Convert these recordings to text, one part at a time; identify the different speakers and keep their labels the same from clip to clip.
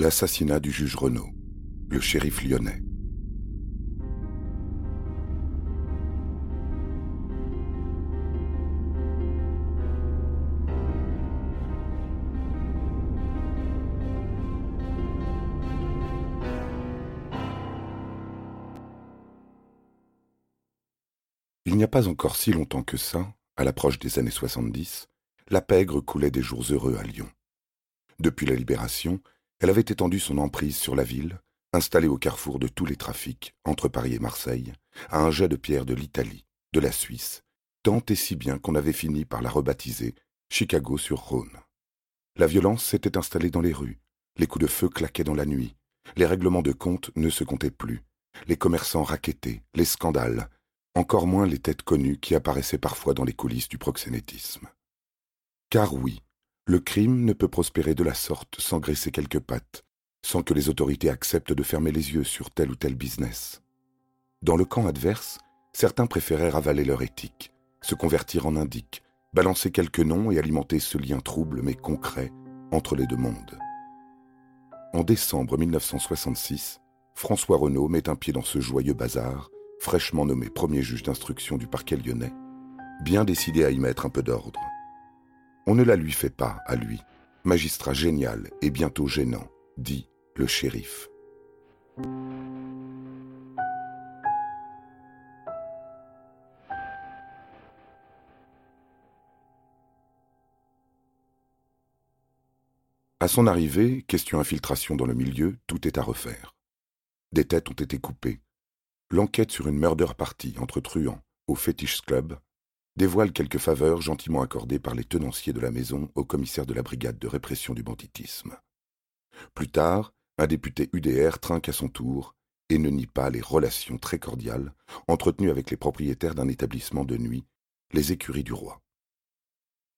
Speaker 1: L'assassinat du juge Renaud, le shérif lyonnais. Il n'y a pas encore si longtemps que ça, à l'approche des années 70, la pègre coulait des jours heureux à Lyon. Depuis la libération, elle avait étendu son emprise sur la ville, installée au carrefour de tous les trafics, entre Paris et Marseille, à un jet de pierre de l'Italie, de la Suisse, tant et si bien qu'on avait fini par la rebaptiser Chicago sur Rhône. La violence s'était installée dans les rues, les coups de feu claquaient dans la nuit, les règlements de compte ne se comptaient plus, les commerçants raquettaient, les scandales, encore moins les têtes connues qui apparaissaient parfois dans les coulisses du proxénétisme. Car oui, le crime ne peut prospérer de la sorte sans graisser quelques pattes, sans que les autorités acceptent de fermer les yeux sur tel ou tel business. Dans le camp adverse, certains préféraient ravaler leur éthique, se convertir en indique, balancer quelques noms et alimenter ce lien trouble mais concret entre les deux mondes. En décembre 1966, François Renaud met un pied dans ce joyeux bazar, fraîchement nommé premier juge d'instruction du parquet lyonnais, bien décidé à y mettre un peu d'ordre. On ne la lui fait pas, à lui, magistrat génial et bientôt gênant, dit le shérif. À son arrivée, question infiltration dans le milieu, tout est à refaire. Des têtes ont été coupées. L'enquête sur une murder party entre truands au Fetish Club dévoile quelques faveurs gentiment accordées par les tenanciers de la maison au commissaire de la brigade de répression du banditisme. Plus tard, un député UDR trinque à son tour et ne nie pas les relations très cordiales entretenues avec les propriétaires d'un établissement de nuit, les écuries du roi.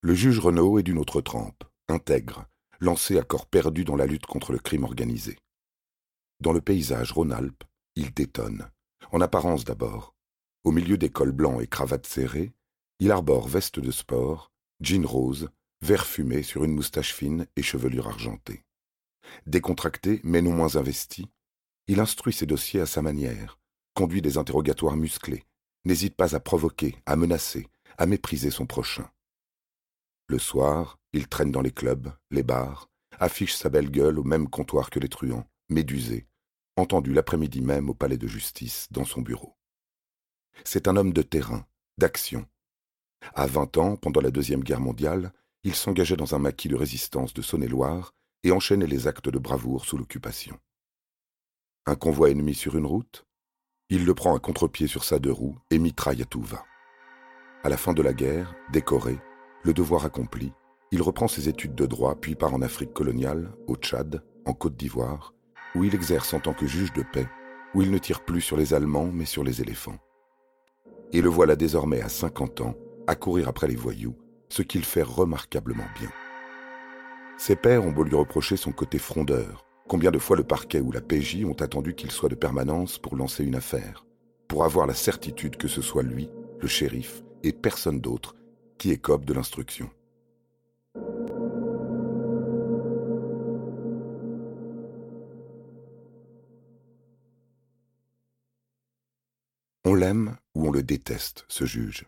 Speaker 1: Le juge Renaud est d'une autre trempe, intègre, lancé à corps perdu dans la lutte contre le crime organisé. Dans le paysage Rhône-Alpes, il détonne, en apparence d'abord. Au milieu des cols blancs et cravates serrées, il arbore veste de sport, jean rose, vert fumé sur une moustache fine et chevelure argentée. Décontracté, mais non moins investi, il instruit ses dossiers à sa manière, conduit des interrogatoires musclés, n'hésite pas à provoquer, à menacer, à mépriser son prochain. Le soir, il traîne dans les clubs, les bars, affiche sa belle gueule au même comptoir que les truands, médusé, entendu l'après-midi même au palais de justice, dans son bureau. C'est un homme de terrain, d'action, à vingt ans, pendant la Deuxième Guerre mondiale, il s'engageait dans un maquis de résistance de Saône-et-Loire et enchaînait les actes de bravoure sous l'occupation. Un convoi ennemi sur une route Il le prend à contre-pied sur sa deux roues et mitraille à tout va. À la fin de la guerre, décoré, le devoir accompli, il reprend ses études de droit puis part en Afrique coloniale, au Tchad, en Côte d'Ivoire, où il exerce en tant que juge de paix, où il ne tire plus sur les Allemands mais sur les éléphants. Et le voilà désormais à 50 ans, à courir après les voyous, ce qu'il fait remarquablement bien. Ses pères ont beau lui reprocher son côté frondeur. Combien de fois le parquet ou la PJ ont attendu qu'il soit de permanence pour lancer une affaire, pour avoir la certitude que ce soit lui, le shérif, et personne d'autre, qui écope de l'instruction. On l'aime ou on le déteste, ce juge.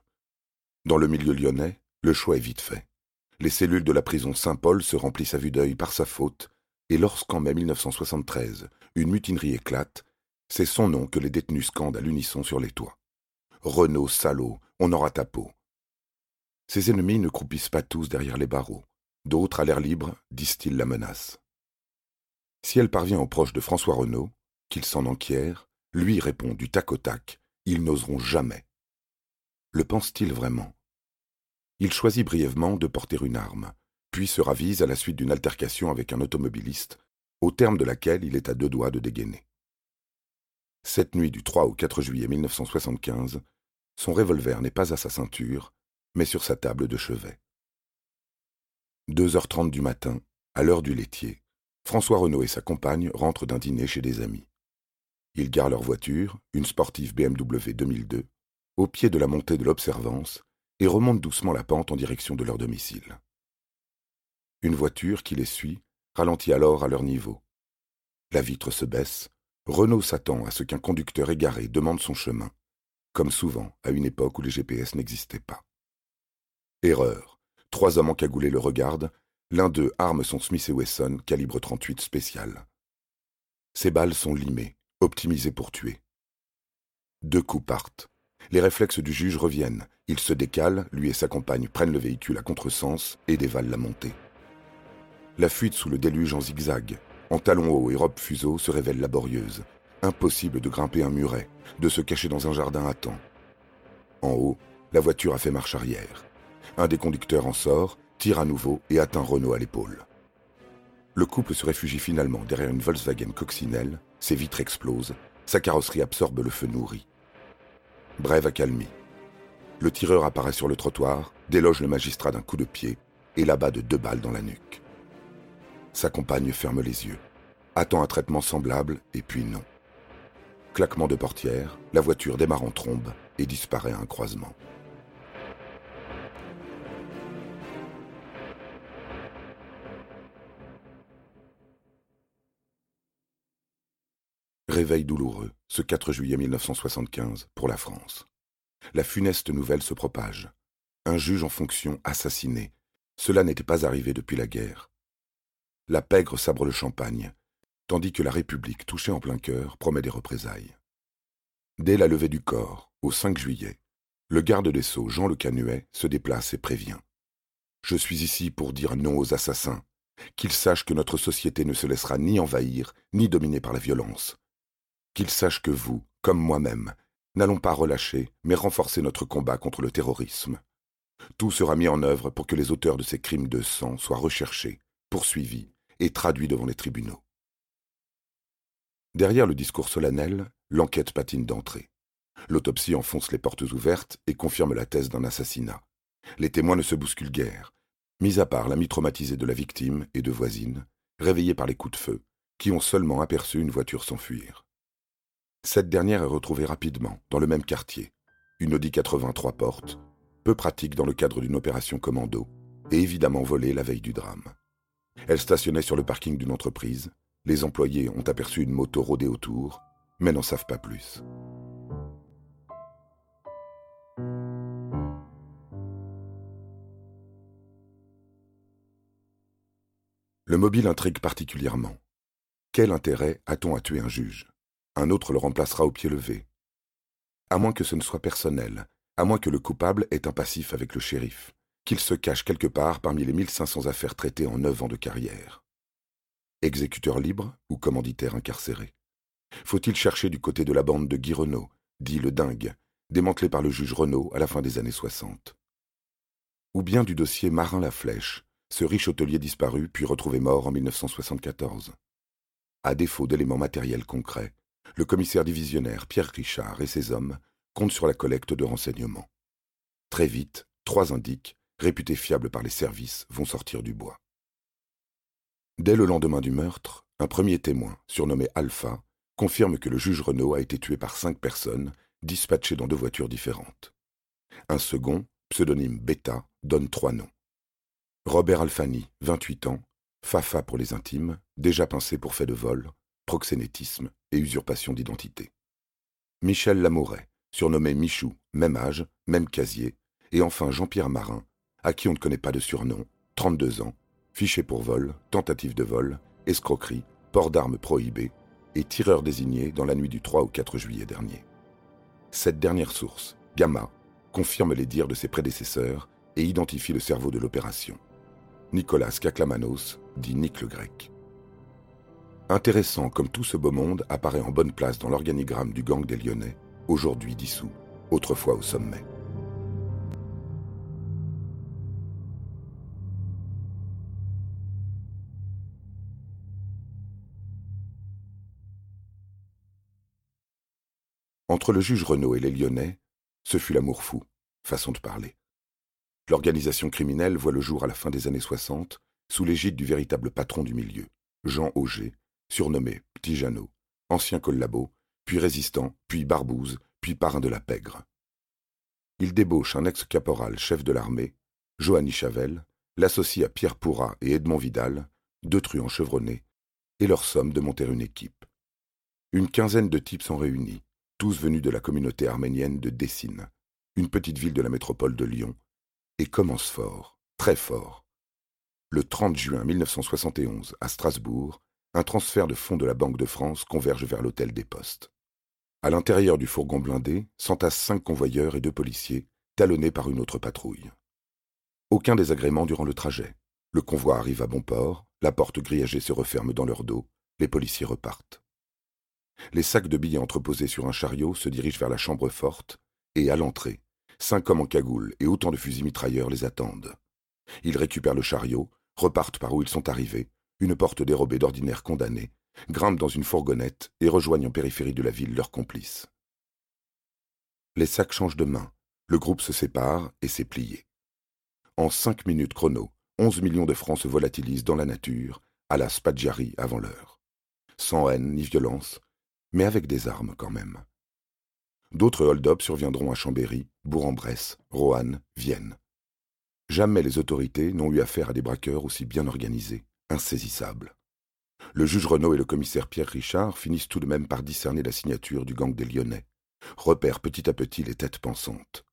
Speaker 1: Dans le milieu lyonnais, le choix est vite fait. Les cellules de la prison Saint-Paul se remplissent à vue d'œil par sa faute, et lorsqu'en mai 1973, une mutinerie éclate, c'est son nom que les détenus scandent à l'unisson sur les toits. Renaud, salaud, on aura ta peau. Ses ennemis ne croupissent pas tous derrière les barreaux. D'autres, à l'air libre, disent-ils la menace. Si elle parvient aux proches de François Renaud, qu'il s'en enquiert, lui répond du tac au tac, ils n'oseront jamais. Le pense-t-il vraiment? Il choisit brièvement de porter une arme, puis se ravise à la suite d'une altercation avec un automobiliste, au terme de laquelle il est à deux doigts de dégainer. Cette nuit du 3 au 4 juillet 1975, son revolver n'est pas à sa ceinture, mais sur sa table de chevet. Deux heures trente du matin, à l'heure du laitier, François Renaud et sa compagne rentrent d'un dîner chez des amis. Ils garent leur voiture, une sportive BMW 2002, au pied de la montée de l'Observance et remontent doucement la pente en direction de leur domicile. Une voiture qui les suit ralentit alors à leur niveau. La vitre se baisse. Renault s'attend à ce qu'un conducteur égaré demande son chemin, comme souvent à une époque où les GPS n'existaient pas. Erreur. Trois hommes encagoulés le regardent. L'un d'eux arme son Smith Wesson calibre 38 spécial. Ces balles sont limées, optimisées pour tuer. Deux coups partent. Les réflexes du juge reviennent. Il se décale, lui et sa compagne prennent le véhicule à contresens et dévalent la montée. La fuite sous le déluge en zigzag, en talons hauts et robe fuseau, se révèle laborieuse. Impossible de grimper un muret, de se cacher dans un jardin à temps. En haut, la voiture a fait marche arrière. Un des conducteurs en sort, tire à nouveau et atteint Renault à l'épaule. Le couple se réfugie finalement derrière une Volkswagen coccinelle, ses vitres explosent, sa carrosserie absorbe le feu nourri. Brève accalmie. Le tireur apparaît sur le trottoir, déloge le magistrat d'un coup de pied et l'abat de deux balles dans la nuque. Sa compagne ferme les yeux, attend un traitement semblable et puis non. Claquement de portière, la voiture démarre en trombe et disparaît à un croisement. Réveil douloureux, ce 4 juillet 1975, pour la France. La funeste nouvelle se propage. Un juge en fonction assassiné. Cela n'était pas arrivé depuis la guerre. La pègre sabre le champagne, tandis que la République, touchée en plein cœur, promet des représailles. Dès la levée du corps, au 5 juillet, le garde des Sceaux, Jean Le Canuet, se déplace et prévient. Je suis ici pour dire non aux assassins, qu'ils sachent que notre société ne se laissera ni envahir, ni dominer par la violence, qu'ils sachent que vous, comme moi-même, n'allons pas relâcher, mais renforcer notre combat contre le terrorisme. Tout sera mis en œuvre pour que les auteurs de ces crimes de sang soient recherchés, poursuivis et traduits devant les tribunaux. Derrière le discours solennel, l'enquête patine d'entrée. L'autopsie enfonce les portes ouvertes et confirme la thèse d'un assassinat. Les témoins ne se bousculent guère, mis à part l'ami traumatisé de la victime et deux voisines, réveillées par les coups de feu, qui ont seulement aperçu une voiture s'enfuir. Cette dernière est retrouvée rapidement, dans le même quartier. Une Audi 83 portes, peu pratique dans le cadre d'une opération commando, et évidemment volée la veille du drame. Elle stationnait sur le parking d'une entreprise. Les employés ont aperçu une moto rôder autour, mais n'en savent pas plus. Le mobile intrigue particulièrement. Quel intérêt a-t-on à tuer un juge? Un autre le remplacera au pied levé. À moins que ce ne soit personnel, à moins que le coupable ait un passif avec le shérif, qu'il se cache quelque part parmi les 1500 affaires traitées en neuf ans de carrière. Exécuteur libre ou commanditaire incarcéré Faut-il chercher du côté de la bande de Guy Renault, dit le dingue, démantelé par le juge Renault à la fin des années 60 Ou bien du dossier Marin la Flèche, ce riche hôtelier disparu puis retrouvé mort en 1974 À défaut d'éléments matériels concrets, le commissaire divisionnaire Pierre Richard et ses hommes comptent sur la collecte de renseignements. Très vite, trois indiques, réputés fiables par les services, vont sortir du bois. Dès le lendemain du meurtre, un premier témoin, surnommé Alpha, confirme que le juge Renault a été tué par cinq personnes, dispatchées dans deux voitures différentes. Un second, pseudonyme Beta, donne trois noms. Robert Alfani, 28 ans, Fafa pour les intimes, déjà pincé pour fait de vol, proxénétisme et usurpation d'identité. Michel Lamouret, surnommé Michou, même âge, même casier, et enfin Jean-Pierre Marin, à qui on ne connaît pas de surnom, 32 ans, fiché pour vol, tentative de vol, escroquerie, port d'armes prohibé et tireur désigné dans la nuit du 3 au 4 juillet dernier. Cette dernière source, Gamma, confirme les dires de ses prédécesseurs et identifie le cerveau de l'opération. Nicolas Kaklamanos, dit Nick le Grec. Intéressant comme tout ce beau monde apparaît en bonne place dans l'organigramme du gang des Lyonnais, aujourd'hui dissous, autrefois au sommet. Entre le juge Renaud et les Lyonnais, ce fut l'amour fou, façon de parler. L'organisation criminelle voit le jour à la fin des années 60, sous l'égide du véritable patron du milieu, Jean Auger, surnommé Petit Jeannot, ancien collabo, puis résistant, puis barbouze, puis parrain de la pègre. Il débauche un ex-caporal chef de l'armée, Johanny Chavel, l'associe à Pierre Pourrat et Edmond Vidal, deux truands chevronnés, et leur somme de monter une équipe. Une quinzaine de types sont réunis, tous venus de la communauté arménienne de Dessine, une petite ville de la métropole de Lyon, et commencent fort, très fort. Le 30 juin 1971, à Strasbourg, un transfert de fonds de la Banque de France converge vers l'hôtel des Postes. À l'intérieur du fourgon blindé s'entassent cinq convoyeurs et deux policiers, talonnés par une autre patrouille. Aucun désagrément durant le trajet. Le convoi arrive à bon port, la porte grillagée se referme dans leur dos, les policiers repartent. Les sacs de billets entreposés sur un chariot se dirigent vers la chambre forte, et à l'entrée, cinq hommes en cagoule et autant de fusils mitrailleurs les attendent. Ils récupèrent le chariot, repartent par où ils sont arrivés, une porte dérobée d'ordinaire condamnés, grimpent dans une fourgonnette et rejoignent en périphérie de la ville leurs complices. Les sacs changent de main, le groupe se sépare et s'est plié. En cinq minutes chrono, onze millions de francs se volatilisent dans la nature, à la Spadjari avant l'heure. Sans haine ni violence, mais avec des armes quand même. D'autres hold-up surviendront à Chambéry, Bourg-en-Bresse, Roanne, Vienne. Jamais les autorités n'ont eu affaire à des braqueurs aussi bien organisés, insaisissables. Le juge Renaud et le commissaire Pierre Richard finissent tout de même par discerner la signature du gang des Lyonnais, repèrent petit à petit les têtes pensantes.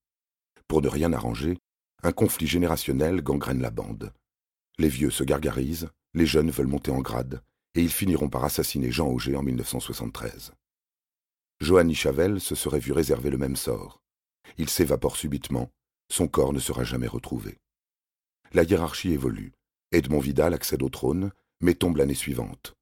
Speaker 1: Pour ne rien arranger, un conflit générationnel gangrène la bande. Les vieux se gargarisent, les jeunes veulent monter en grade, et ils finiront par assassiner Jean Auger en 1973. Johanny Chavel se serait vu réserver le même sort. Il s'évapore subitement, son corps ne sera jamais retrouvé. La hiérarchie évolue. Edmond Vidal accède au trône, mais tombe l'année suivante.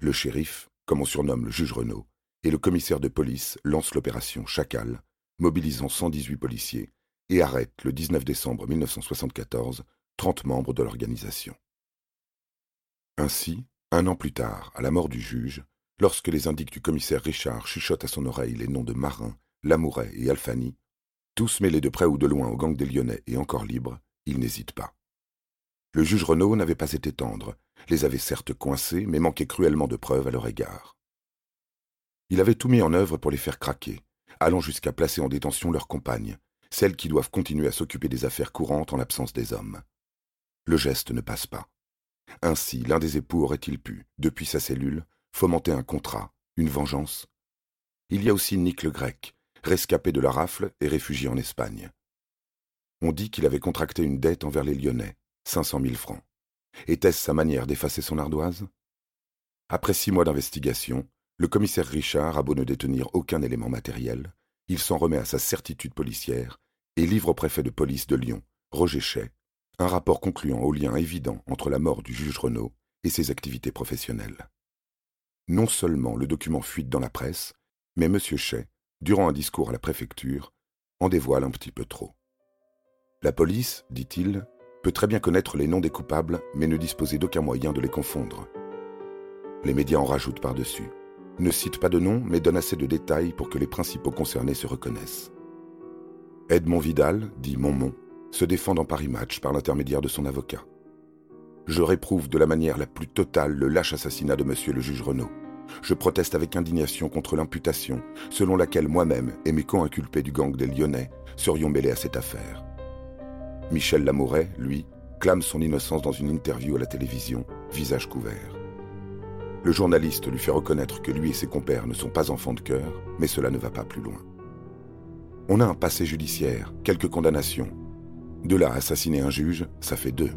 Speaker 1: Le shérif, comme on surnomme le juge Renaud, et le commissaire de police lancent l'opération Chacal, mobilisant 118 policiers, et arrêtent le 19 décembre 1974 30 membres de l'organisation. Ainsi, un an plus tard, à la mort du juge, lorsque les indices du commissaire Richard chuchotent à son oreille les noms de Marin, Lamouret et Alfani, tous mêlés de près ou de loin au gang des Lyonnais et encore libres, il n'hésite pas. Le juge Renaud n'avait pas été tendre, les avait certes coincés, mais manquait cruellement de preuves à leur égard. Il avait tout mis en œuvre pour les faire craquer, allant jusqu'à placer en détention leurs compagnes, celles qui doivent continuer à s'occuper des affaires courantes en l'absence des hommes. Le geste ne passe pas. Ainsi, l'un des époux aurait-il pu, depuis sa cellule, fomenter un contrat, une vengeance? Il y a aussi Nick le Grec, rescapé de la rafle et réfugié en Espagne. On dit qu'il avait contracté une dette envers les Lyonnais, cinq cent mille francs. Était-ce sa manière d'effacer son ardoise? Après six mois d'investigation, le commissaire Richard a beau ne détenir aucun élément matériel, il s'en remet à sa certitude policière et livre au préfet de police de Lyon, Roger Chay, un rapport concluant au lien évident entre la mort du juge Renaud et ses activités professionnelles. Non seulement le document fuite dans la presse, mais M. Chay, durant un discours à la préfecture, en dévoile un petit peu trop. La police, dit-il, peut très bien connaître les noms des coupables, mais ne disposer d'aucun moyen de les confondre. Les médias en rajoutent par-dessus. Ne citent pas de noms, mais donnent assez de détails pour que les principaux concernés se reconnaissent. Edmond Vidal, dit Monmont, se défend dans Paris Match par l'intermédiaire de son avocat. Je réprouve de la manière la plus totale le lâche assassinat de monsieur le juge Renaud. Je proteste avec indignation contre l'imputation selon laquelle moi-même et mes co-inculpés du gang des Lyonnais serions mêlés à cette affaire. Michel Lamouret, lui, clame son innocence dans une interview à la télévision, visage couvert. Le journaliste lui fait reconnaître que lui et ses compères ne sont pas enfants de cœur, mais cela ne va pas plus loin. On a un passé judiciaire, quelques condamnations, de là, assassiner un juge, ça fait deux.